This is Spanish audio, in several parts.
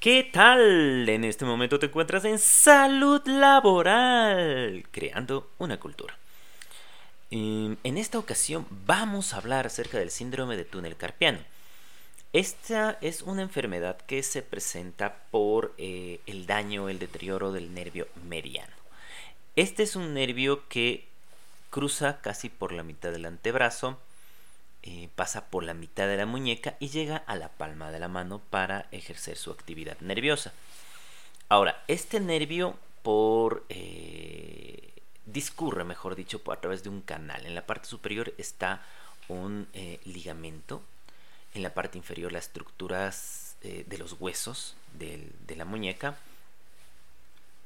¿Qué tal? En este momento te encuentras en salud laboral, creando una cultura. En esta ocasión vamos a hablar acerca del síndrome de túnel carpiano. Esta es una enfermedad que se presenta por eh, el daño, el deterioro del nervio mediano. Este es un nervio que cruza casi por la mitad del antebrazo, eh, pasa por la mitad de la muñeca y llega a la palma de la mano para ejercer su actividad nerviosa. Ahora, este nervio por eh, discurre, mejor dicho, a través de un canal. En la parte superior está un eh, ligamento, en la parte inferior las estructuras de los huesos de la muñeca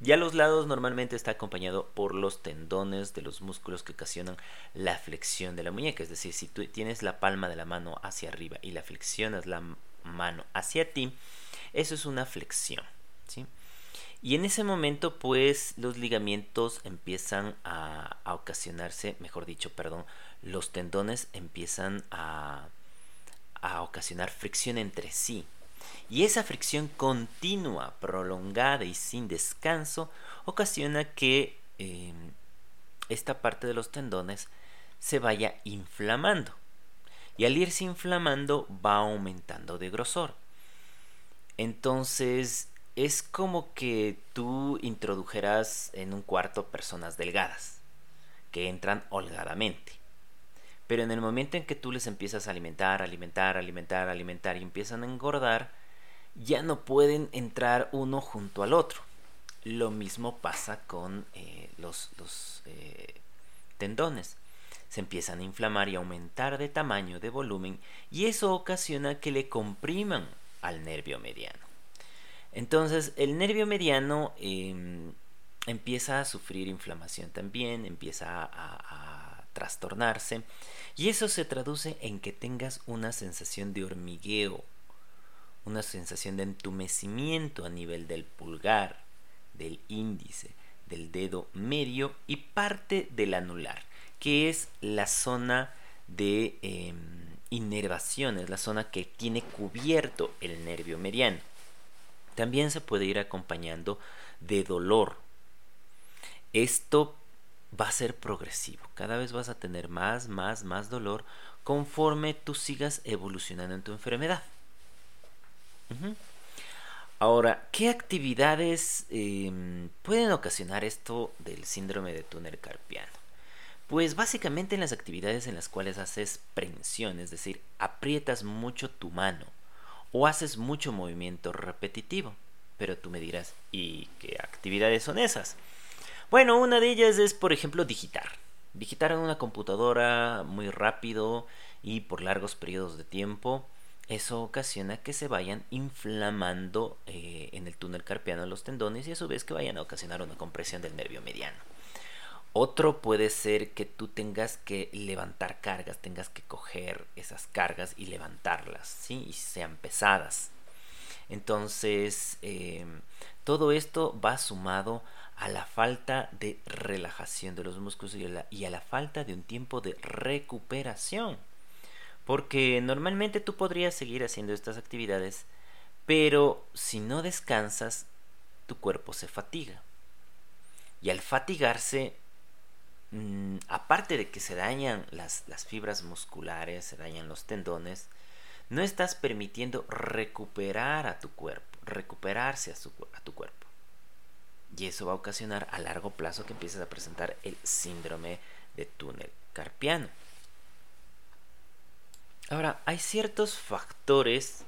y a los lados normalmente está acompañado por los tendones de los músculos que ocasionan la flexión de la muñeca. Es decir, si tú tienes la palma de la mano hacia arriba y la flexionas la mano hacia ti, eso es una flexión. ¿sí? Y en ese momento, pues los ligamentos empiezan a, ocasionarse, mejor dicho, perdón, los tendones empiezan a ocasionar fricción entre sí. Y esa fricción continua, prolongada y sin descanso ocasiona que em, esta parte de los tendones se vaya inflamando. Y al irse inflamando va aumentando de grosor. Entonces es como que tú introdujeras en un cuarto personas delgadas que entran holgadamente. Pero en el momento en que tú les empiezas a alimentar, alimentar, alimentar, alimentar y empiezan a engordar, ya no pueden entrar uno junto al otro. Lo mismo pasa con eh, los, eh, tendones. Se empiezan a inflamar y aumentar de tamaño, de volumen, y eso ocasiona que le compriman al nervio mediano. Entonces, el nervio mediano em, empieza a sufrir inflamación también, empieza a trastornarse y eso se traduce en que tengas una sensación de hormigueo, una sensación de entumecimiento a nivel del pulgar, del índice, del dedo medio y parte del anular, que es la zona de eh, inervación, es la zona que tiene cubierto el nervio mediano. También se puede ir acompañando de dolor. Esto va a ser progresivo. Cada vez vas a tener más, más, más dolor conforme tú sigas evolucionando en tu enfermedad. Ahora, ¿qué actividades em, pueden ocasionar esto del síndrome de túnel carpiano? Pues básicamente en las actividades en las cuales haces prensión, es decir, aprietas mucho tu mano o haces mucho movimiento repetitivo. Pero tú me dirás, ¿y qué actividades son esas? Bueno, una de ellas es, por ejemplo, digitar. Digitar en una computadora muy rápido y por largos periodos de tiempo. Eso ocasiona que se vayan inflamando eh, en el túnel carpiano los tendones y a su vez que vayan a ocasionar una compresión del nervio mediano. Otro puede ser que tú tengas que levantar cargas, tengas que coger esas cargas y levantarlas, ¿sí? Y sean pesadas. Entonces, eh, todo esto va sumado a la falta de relajación de los músculos y a la, falta de un tiempo de recuperación. Porque normalmente tú podrías seguir haciendo estas actividades, pero si no descansas, tu cuerpo se fatiga. Y al fatigarse, mm, aparte de que se dañan las, las fibras musculares, se dañan los tendones, no estás permitiendo recuperar a tu cuerpo, recuperarse a, a tu cuerpo. Y eso va a ocasionar a largo plazo que empieces a presentar el síndrome de túnel carpiano. Ahora, hay ciertos factores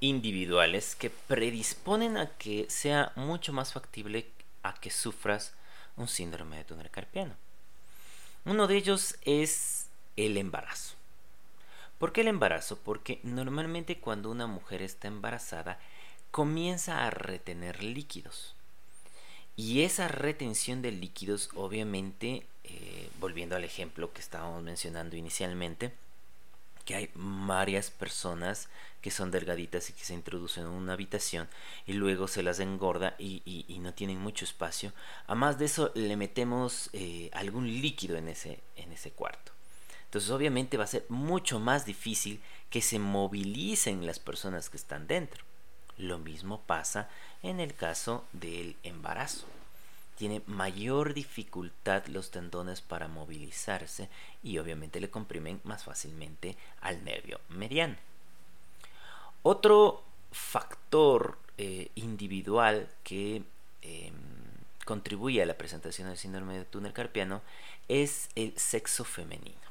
individuales que predisponen a que sea mucho más factible a que sufras un síndrome de túnel carpiano. Uno de ellos es el embarazo. ¿Por qué el embarazo? Porque normalmente cuando una mujer está embarazada comienza a retener líquidos. Y esa retención de líquidos, obviamente, eh, volviendo al ejemplo que estábamos mencionando inicialmente, que hay varias personas que son delgaditas y que se introducen en una habitación y luego se las engorda y, no tienen mucho espacio. Además de eso, le metemos eh, algún líquido en ese, en ese cuarto. Entonces, obviamente, va a ser mucho más difícil que se movilicen las personas que están dentro. Lo mismo pasa en el caso del embarazo. Tiene mayor dificultad los tendones para movilizarse y obviamente le comprimen más fácilmente al nervio mediano. Otro factor eh, individual que em, contribuye a la presentación del síndrome de túnel carpiano es el sexo femenino.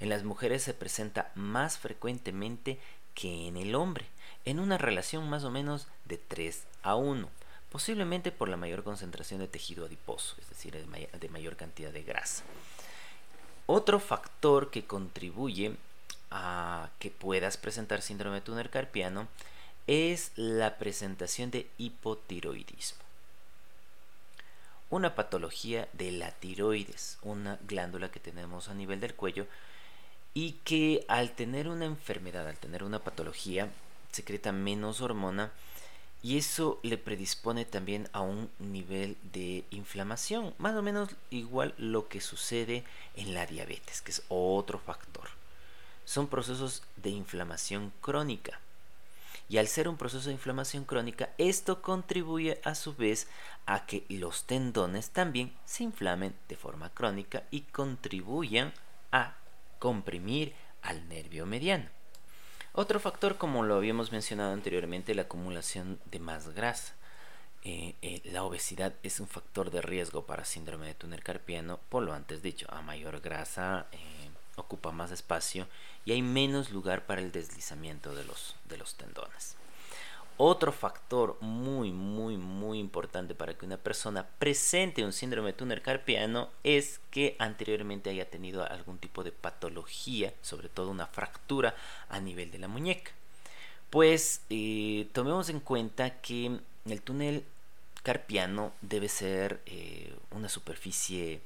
En las mujeres se presenta más frecuentemente que en el hombre, en una relación más o menos de 3 a 1, posiblemente por la mayor concentración de tejido adiposo, es decir, de mayor cantidad de grasa. Otro factor que contribuye a que puedas presentar síndrome túnel carpiano es la presentación de hipotiroidismo. Una patología de la tiroides, una glándula que tenemos a nivel del cuello y que al tener una enfermedad, al tener una patología, secreta menos hormona y eso le predispone también a un nivel de inflamación, más o menos igual lo que sucede en la diabetes, que es otro factor. Son procesos de inflamación crónica. Y al ser un proceso de inflamación crónica, esto contribuye a su vez a que los tendones también se inflamen de forma crónica y contribuyan a comprimir al nervio mediano. Otro factor, como lo habíamos mencionado anteriormente, la acumulación de más grasa. Eh, eh, la obesidad es un factor de riesgo para síndrome de túnel carpiano, por lo antes dicho, a mayor grasa eh, ocupa más espacio y hay menos lugar para el deslizamiento de los, de los tendones. Otro factor muy, muy, muy importante para que una persona presente un síndrome de túnel carpiano es que anteriormente haya tenido algún tipo de patología, sobre todo una fractura a nivel de la muñeca. Pues eh, tomemos en cuenta que el túnel carpiano debe ser eh, una superficie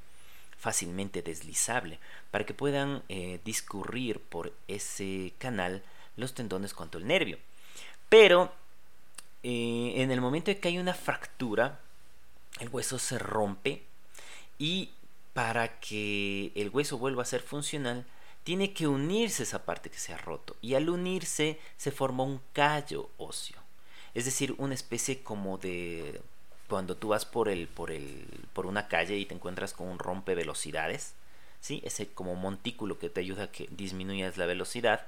fácilmente deslizable para que puedan eh, discurrir por ese canal los tendones cuanto el nervio. Pero eh, en el momento en que hay una fractura, el hueso se rompe y para que el hueso vuelva a ser funcional, tiene que unirse esa parte que se ha roto. Y al unirse se forma un callo óseo. Es decir, una especie como de cuando tú vas por el, por el, por una calle y te encuentras con un rompe velocidades, ¿sí? ese como montículo que te ayuda a que disminuyas la velocidad.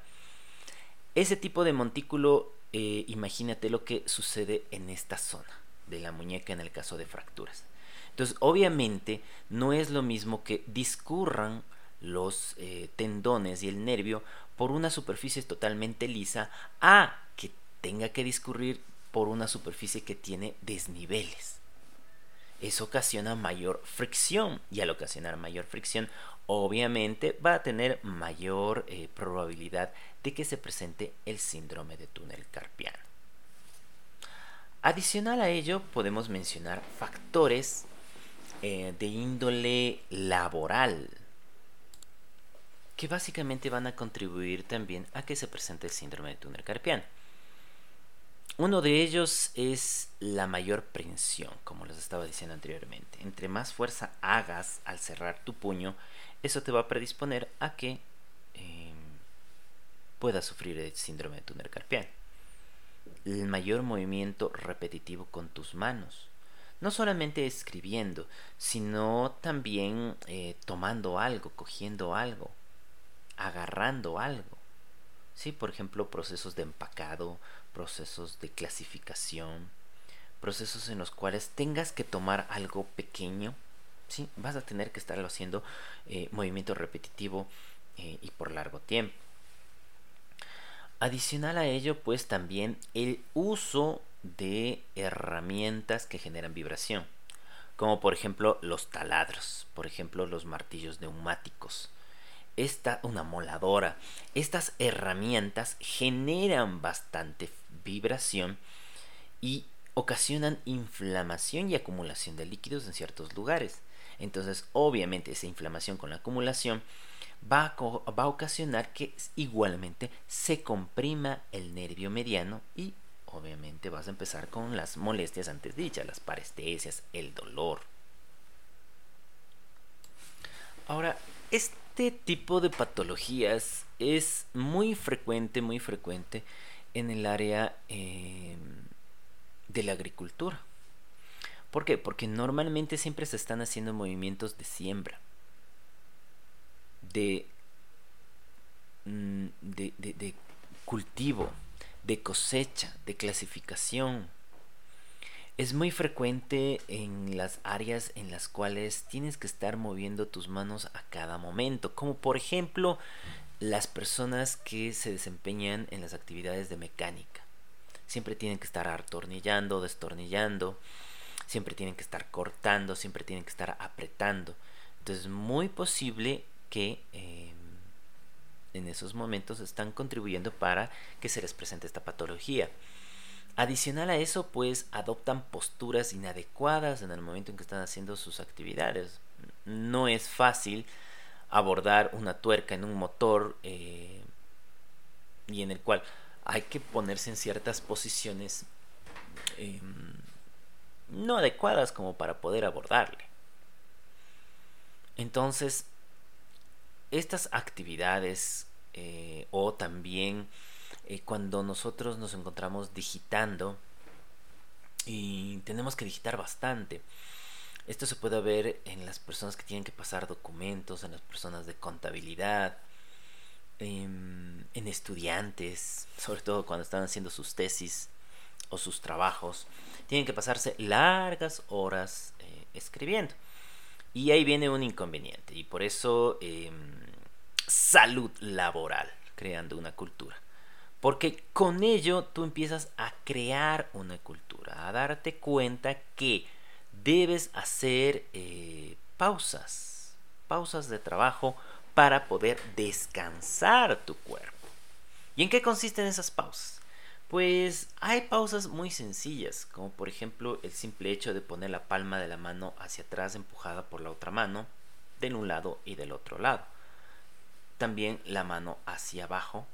Ese tipo de montículo eh, imagínate lo que sucede en esta zona de la muñeca en el caso de fracturas. Entonces, obviamente, no es lo mismo que discurran los eh, tendones y el nervio por una superficie totalmente lisa a que tenga que discurrir por una superficie que tiene desniveles. Eso ocasiona mayor fricción y al ocasionar mayor fricción obviamente va a tener mayor eh, probabilidad de que se presente el síndrome de túnel carpiano. Adicional a ello podemos mencionar factores eh, de índole laboral que básicamente van a contribuir también a que se presente el síndrome de túnel carpiano. Uno de ellos es la mayor prensión, como les estaba diciendo anteriormente. Entre más fuerza hagas al cerrar tu puño, eso te va a predisponer a que puedas sufrir el síndrome de túnel. El mayor movimiento repetitivo con tus manos. No solamente escribiendo, sino también eh, tomando algo, cogiendo algo, agarrando algo. ¿Sí? Por ejemplo, procesos de empacado, procesos de clasificación, procesos en los cuales tengas que tomar algo pequeño ¿sí? Vas a tener que estarlo haciendo eh, movimiento repetitivo eh, y por largo tiempo. Adicional a ello, pues también el uso de herramientas que generan vibración, como por ejemplo los taladros, por ejemplo los martillos neumáticos, esta una moladora. Estas herramientas generan bastante vibración y ocasionan inflamación y acumulación de líquidos en ciertos lugares. Entonces, obviamente, esa inflamación con la acumulación va a, ocasionar que igualmente se comprima el nervio mediano y obviamente vas a empezar con las molestias antes dichas, las parestesias, el dolor. Ahora, este tipo de patologías es muy frecuente, muy frecuente en el área em, de la agricultura. ¿Por qué? Porque normalmente siempre se están haciendo movimientos de siembra, de, mm, de, de cultivo, de cosecha, de clasificación. Es muy frecuente en las áreas en las cuales tienes que estar moviendo tus manos a cada momento, como por ejemplo las personas que se desempeñan en las actividades de mecánica. Siempre tienen que estar atornillando, destornillando, siempre tienen que estar cortando, siempre tienen que estar apretando. Entonces es muy posible que em, en esos momentos están contribuyendo para que se les presente esta patología. Adicional a eso, pues adoptan posturas inadecuadas en el momento en que están haciendo sus actividades. No es fácil abordar una tuerca en un motor eh, y en el cual hay que ponerse en ciertas posiciones em, no adecuadas como para poder abordarle. Entonces, estas actividades eh, o también eh, cuando nosotros nos encontramos digitando y tenemos que digitar bastante. Esto se puede ver en las personas que tienen que pasar documentos, en las personas de contabilidad, en, estudiantes, sobre todo cuando están haciendo sus tesis o sus trabajos. Tienen que pasarse largas horas eh, escribiendo. Y ahí viene un inconveniente. Y por eso em, salud laboral, creando una cultura. Porque con ello tú empiezas a crear una cultura, a darte cuenta que debes hacer eh, pausas, pausas de trabajo para poder descansar tu cuerpo. ¿Y en qué consisten esas pausas? Pues hay pausas muy sencillas, como por ejemplo el simple hecho de poner la palma de la mano hacia atrás empujada por la otra mano, de un lado y del otro lado. También la mano hacia abajo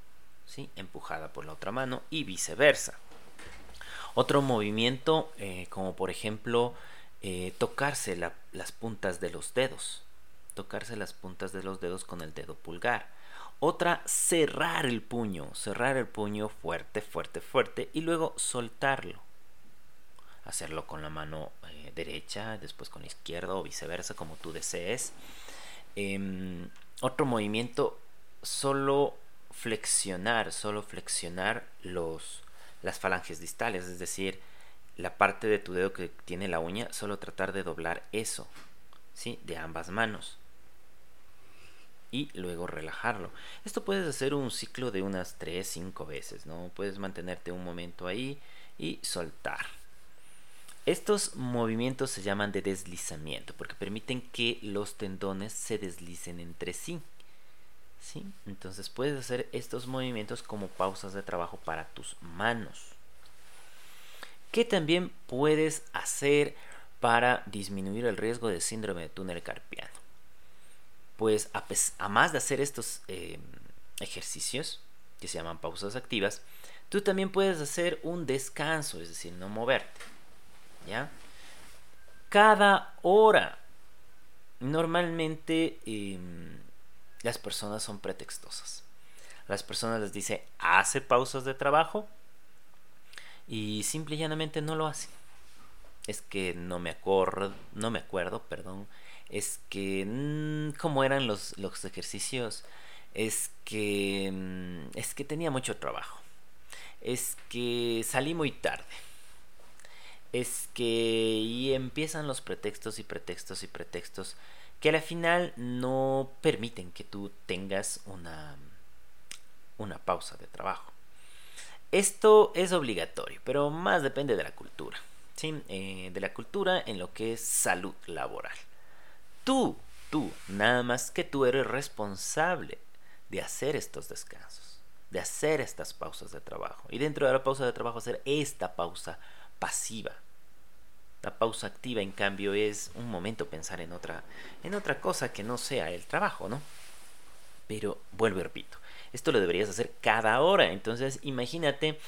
empujada por la otra mano y viceversa. Otro movimiento, eh, como por ejemplo eh, tocarse las puntas de los dedos, tocarse las puntas de los dedos con el dedo pulgar. Otra, cerrar el puño, cerrar el puño fuerte, fuerte, fuerte y luego soltarlo. Hacerlo con la mano eh, derecha, después con la izquierda o viceversa, como tú desees. Em, otro movimiento, solo flexionar, solo flexionar los, las falanges distales, es decir, la parte de tu dedo que tiene la uña, solo tratar de doblar eso, ¿sí? De ambas manos. Y luego relajarlo. Esto puedes hacer un ciclo de unas 3, 5 veces, ¿no? Puedes mantenerte un momento ahí y soltar. Estos movimientos se llaman de deslizamiento porque permiten que los tendones se deslicen entre sí. ¿sí? Entonces puedes hacer estos movimientos como pausas de trabajo para tus manos. ¿Qué también puedes hacer para disminuir el riesgo de síndrome de túnel carpiano? Pues a, más de hacer estos em, ejercicios, que se llaman pausas activas, tú también puedes hacer un descanso, es decir, no moverte. ¿Ya? Cada hora. Normalmente em, las personas son pretextosas. Las personas les dice, hace pausas de trabajo y simple y llanamente no lo hace. Es que no me acuerdo, no me acuerdo, perdón. Es que mm, cómo eran los, los ejercicios. Es que mm, es que tenía mucho trabajo. Es que salí muy tarde. Es que y empiezan los pretextos y pretextos y pretextos que al final no permiten que tú tengas una, una pausa de trabajo. Esto es obligatorio, pero más depende de la cultura. ¿sí? Eh, de la cultura en lo que es salud laboral. Tú, tú, nada más que tú eres responsable de hacer estos descansos, de hacer estas pausas de trabajo. Y dentro de la pausa de trabajo hacer esta pausa pasiva, la pausa activa, en cambio, es un momento pensar en otra, en otra cosa que no sea el trabajo, ¿no? Pero vuelvo y repito, esto lo deberías hacer cada hora. Entonces, imagínate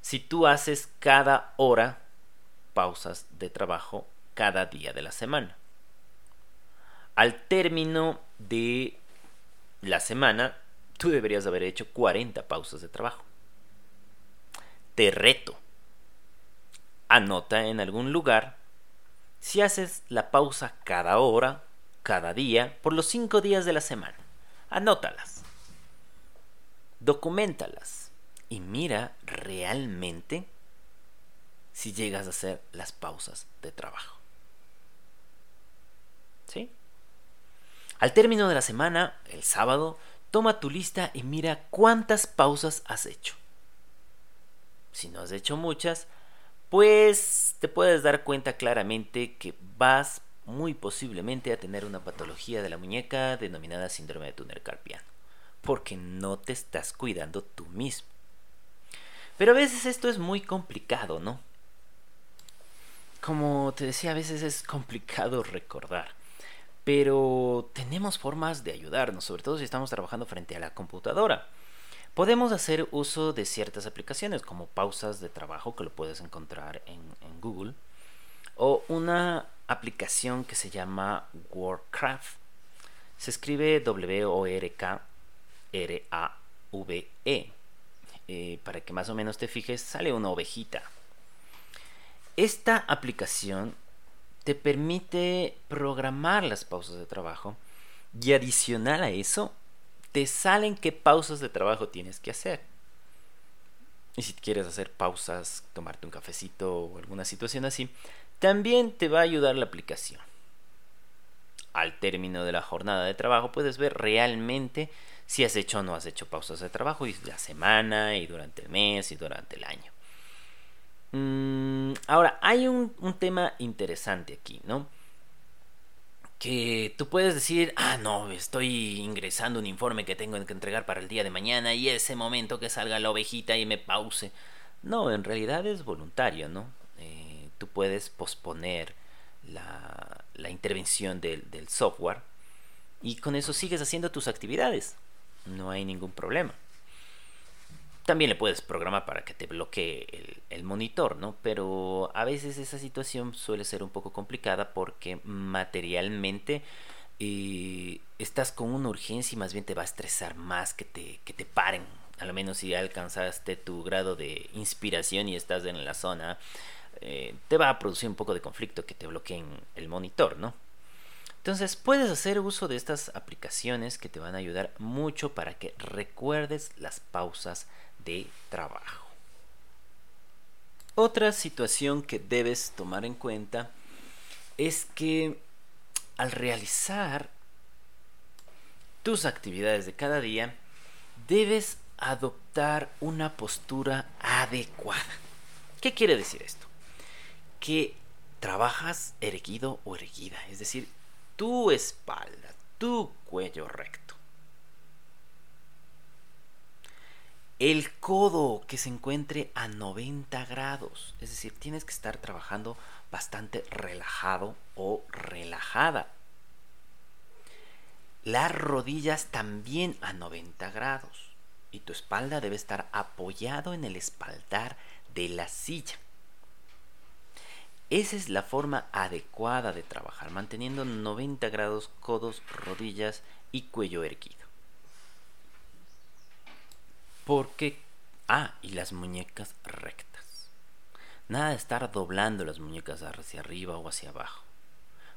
si tú haces cada hora pausas de trabajo cada día de la semana. Al término de la semana, tú deberías haber hecho 40 pausas de trabajo. te reto. Anota en algún lugar si haces la pausa cada hora, cada día, por los cinco días de la semana. Anótalas. Documentalas. Y mira realmente si llegas a hacer las pausas de trabajo. ¿Sí? Al término de la semana, el sábado, toma tu lista y mira cuántas pausas has hecho. Si no has hecho muchas, pues te puedes dar cuenta claramente que vas muy posiblemente a tener una patología de la muñeca denominada síndrome de túnel carpiano, porque no te estás cuidando tú mismo. Pero a veces esto es muy complicado, ¿no? Como te decía, a veces es complicado recordar. Pero tenemos formas de ayudarnos, sobre todo si estamos trabajando frente a la computadora. Podemos hacer uso de ciertas aplicaciones como pausas de trabajo que lo puedes encontrar en, Google o una aplicación que se llama Warcraft. Se escribe W-O-R-K-R-A-V-E. Eh, para que más o menos te fijes, sale una ovejita. Esta aplicación te permite programar las pausas de trabajo y adicional a eso te salen qué pausas de trabajo tienes que hacer. Y si quieres hacer pausas, tomarte un cafecito o alguna situación así, también te va a ayudar la aplicación. Al término de la jornada de trabajo puedes ver realmente si has hecho o no has hecho pausas de trabajo y la semana y durante el mes y durante el año. Mm, ahora, hay un, tema interesante aquí, ¿no? que tú puedes decir, ah, no, estoy ingresando un informe que tengo que entregar para el día de mañana y ese momento que salga la ovejita y me pause. No, en realidad es voluntario, ¿no? Eh, tú puedes posponer la, intervención del software y con eso sigues haciendo tus actividades. No hay ningún problema. También le puedes programar para que te bloquee el, monitor, ¿no? Pero a veces esa situación suele ser un poco complicada porque materialmente eh, estás con una urgencia y más bien te va a estresar más que te, que te paren. A lo menos si alcanzaste tu grado de inspiración y estás en la zona, eh, te va a producir un poco de conflicto que te bloqueen el monitor, ¿no? Entonces puedes hacer uso de estas aplicaciones que te van a ayudar mucho para que recuerdes las pausas trabajo. Otra situación que debes tomar en cuenta es que al realizar tus actividades de cada día, debes adoptar una postura adecuada. ¿Qué quiere decir esto? Que trabajas erguido o erguida, es decir, tu espalda, tu cuello recto El codo que se encuentre a 90 grados. Es decir, tienes que estar trabajando bastante relajado o relajada. Las rodillas también a 90 grados. Y tu espalda debe estar apoyado en el espaldar de la silla. Esa es la forma adecuada de trabajar, manteniendo 90 grados codos, rodillas y cuello erguido. Porque... Ah, y las muñecas rectas. Nada de estar doblando las muñecas hacia arriba o hacia abajo.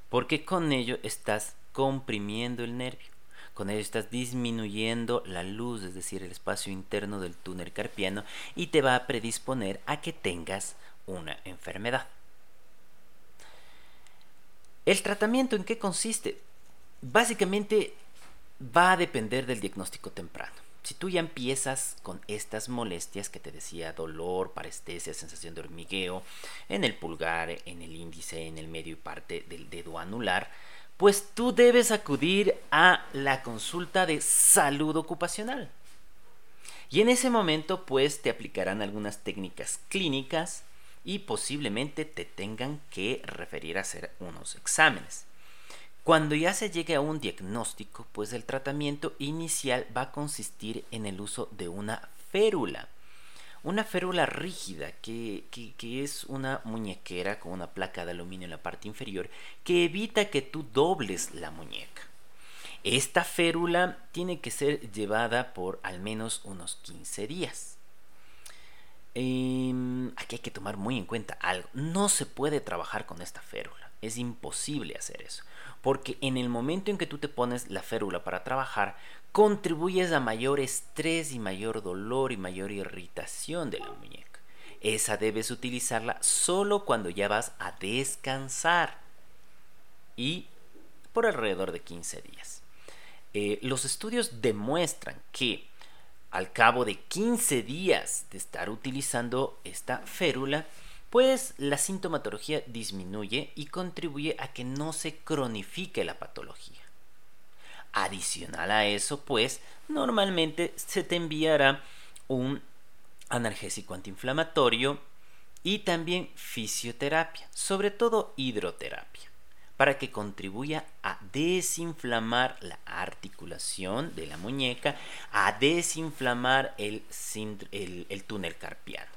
Porque con ello estás comprimiendo el nervio. Con ello estás disminuyendo la luz, es decir, el espacio interno del túnel carpiano y te va a predisponer a que tengas una enfermedad. ¿El tratamiento en qué consiste? Básicamente va a depender del diagnóstico temprano. Si tú ya empiezas con estas molestias que te decía, dolor, parestesia, sensación de hormigueo en el pulgar, en el índice, en el medio y parte del dedo anular, pues tú debes acudir a la consulta de salud ocupacional. Y en ese momento pues te aplicarán algunas técnicas clínicas y posiblemente te tengan que referir a hacer unos exámenes. Cuando ya se llegue a un diagnóstico, pues el tratamiento inicial va a consistir en el uso de una férula. Una férula rígida, que, es una muñequera con una placa de aluminio en la parte inferior, que evita que tú dobles la muñeca. Esta férula tiene que ser llevada por al menos unos 15 días. Em, aquí hay que tomar muy en cuenta algo. No se puede trabajar con esta férula. Es imposible hacer eso. Porque en el momento en que tú te pones la férula para trabajar, contribuyes a mayor estrés y mayor dolor y mayor irritación de la muñeca. Esa debes utilizarla solo cuando ya vas a descansar. Y por alrededor de 15 días. Eh, los estudios demuestran que al cabo de 15 días de estar utilizando esta férula, pues la sintomatología disminuye y contribuye a que no se cronifique la patología. Adicional a eso, pues normalmente se te enviará un analgésico antiinflamatorio y también fisioterapia, sobre todo hidroterapia para que contribuya a desinflamar la articulación de la muñeca, a desinflamar el, el, túnel carpiano.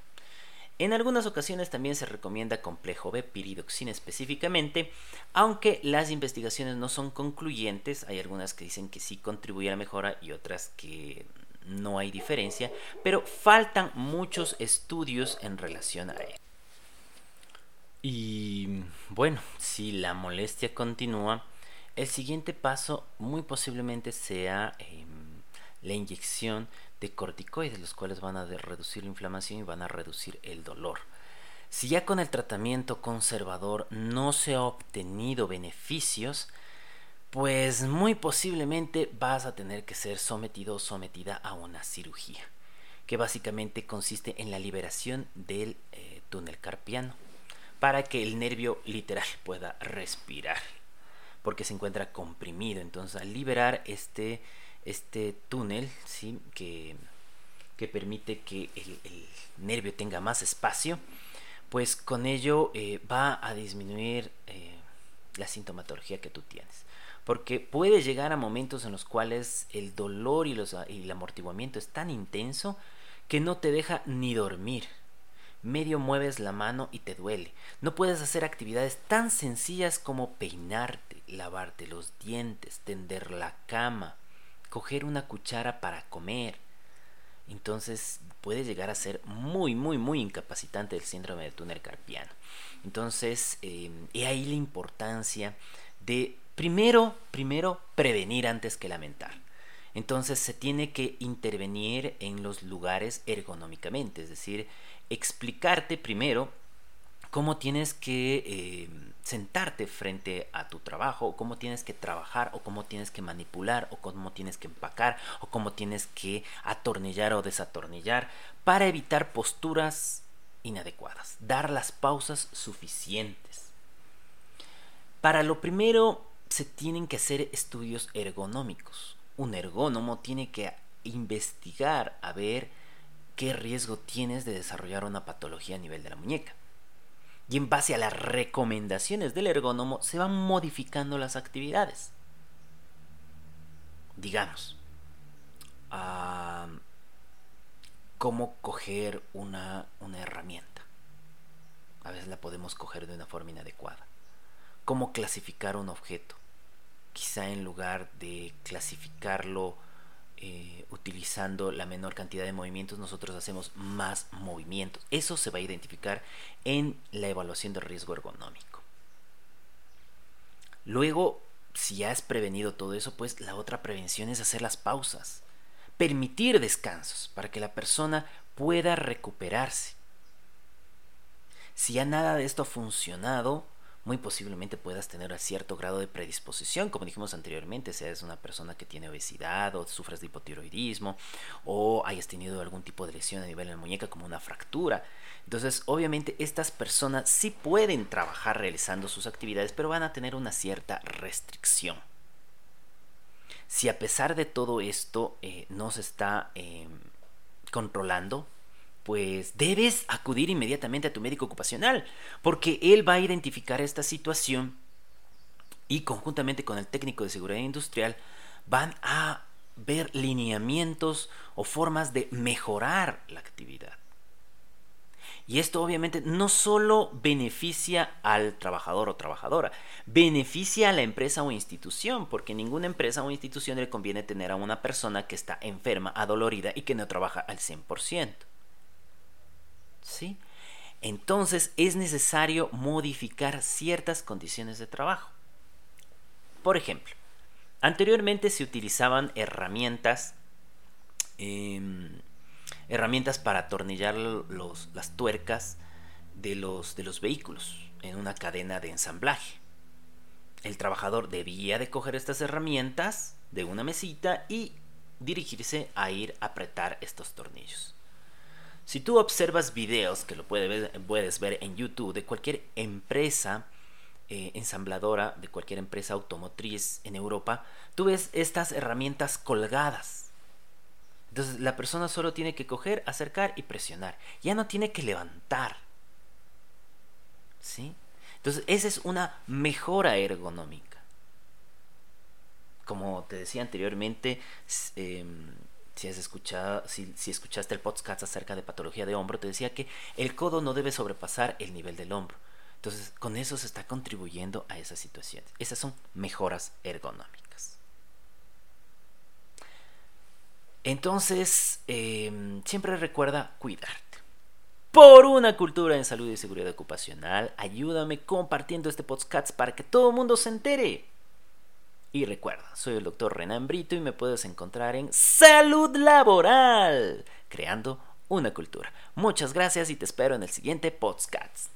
En algunas ocasiones también se recomienda complejo B, piridoxina específicamente, aunque las investigaciones no son concluyentes, hay algunas que dicen que sí contribuye a la mejora y otras que no hay diferencia, pero faltan muchos estudios en relación a ello. Y bueno, si la molestia continúa, el siguiente paso muy posiblemente sea em, la inyección de corticoides, los cuales van a reducir la inflamación y van a reducir el dolor. Si ya con el tratamiento conservador no se ha obtenido beneficios, pues muy posiblemente vas a tener que ser sometido o sometida a una cirugía, que básicamente consiste en la liberación del eh, túnel carpiano para que el nervio literal pueda respirar, porque se encuentra comprimido. Entonces, al liberar este, este túnel, ¿sí? que, que permite que el, nervio tenga más espacio, pues con ello eh, va a disminuir eh, la sintomatología que tú tienes. Porque puede llegar a momentos en los cuales el dolor y, el amortiguamiento es tan intenso que no te deja ni dormir medio mueves la mano y te duele. No puedes hacer actividades tan sencillas como peinarte, lavarte los dientes, tender la cama, coger una cuchara para comer. Entonces puede llegar a ser muy, muy, muy incapacitante el síndrome de túnel carpiano. Entonces, eh, he ahí la importancia de primero, primero prevenir antes que lamentar. Entonces se tiene que intervenir en los lugares ergonómicamente, es decir, explicarte primero cómo tienes que eh, sentarte frente a tu trabajo, o cómo tienes que trabajar, o cómo tienes que manipular, o cómo tienes que empacar, o cómo tienes que atornillar o desatornillar, para evitar posturas inadecuadas, dar las pausas suficientes. Para lo primero se tienen que hacer estudios ergonómicos. Un ergónomo tiene que investigar a ver qué riesgo tienes de desarrollar una patología a nivel de la muñeca. Y en base a las recomendaciones del ergónomo se van modificando las actividades. Digamos, cómo coger una, una herramienta. A veces la podemos coger de una forma inadecuada. Cómo clasificar un objeto. Quizá en lugar de clasificarlo eh, utilizando la menor cantidad de movimientos, nosotros hacemos más movimientos. Eso se va a identificar en la evaluación de riesgo ergonómico. Luego, si has prevenido todo eso, pues la otra prevención es hacer las pausas. Permitir descansos para que la persona pueda recuperarse. Si ya nada de esto ha funcionado, muy posiblemente puedas tener cierto grado de predisposición, como dijimos anteriormente, seas una persona que tiene obesidad o sufres de hipotiroidismo o hayas tenido algún tipo de lesión a nivel de la muñeca como una fractura. Entonces, obviamente estas personas sí pueden trabajar realizando sus actividades, pero van a tener una cierta restricción. Si a pesar de todo esto eh, no se está em, controlando, pues debes acudir inmediatamente a tu médico ocupacional, porque él va a identificar esta situación y conjuntamente con el técnico de seguridad industrial van a ver lineamientos o formas de mejorar la actividad. Y esto obviamente no solo beneficia al trabajador o trabajadora, beneficia a la empresa o institución, porque ninguna empresa o institución le conviene tener a una persona que está enferma, adolorida y que no trabaja al 100%. Entonces es necesario modificar ciertas condiciones de trabajo. Por ejemplo, anteriormente se utilizaban herramientas, em, herramientas para atornillar las tuercas de los, de los vehículos en una cadena de ensamblaje. El trabajador debía de coger estas herramientas de una mesita y dirigirse a ir a apretar estos tornillos. Si tú observas videos, que lo puedes ver en YouTube, de cualquier empresa eh, ensambladora, de cualquier empresa automotriz en Europa, tú ves estas herramientas colgadas. Entonces la persona solo tiene que coger, acercar y presionar. Ya no tiene que levantar. ¿Sí? Entonces esa es una mejora ergonómica. Como te decía anteriormente, em, si has escuchado, si, escuchaste el podcast acerca de patología de hombro, te decía que el codo no debe sobrepasar el nivel del hombro. Entonces, con eso se está contribuyendo a esa situación. Esas son mejoras ergonómicas. Entonces, em, siempre recuerda cuidarte. Por una cultura en salud y seguridad ocupacional, ayúdame compartiendo este podcast para que todo el mundo se entere. Y recuerda, soy el doctor Renan Brito y me puedes encontrar en Salud Laboral, creando una cultura. Muchas gracias y te espero en el siguiente podcast.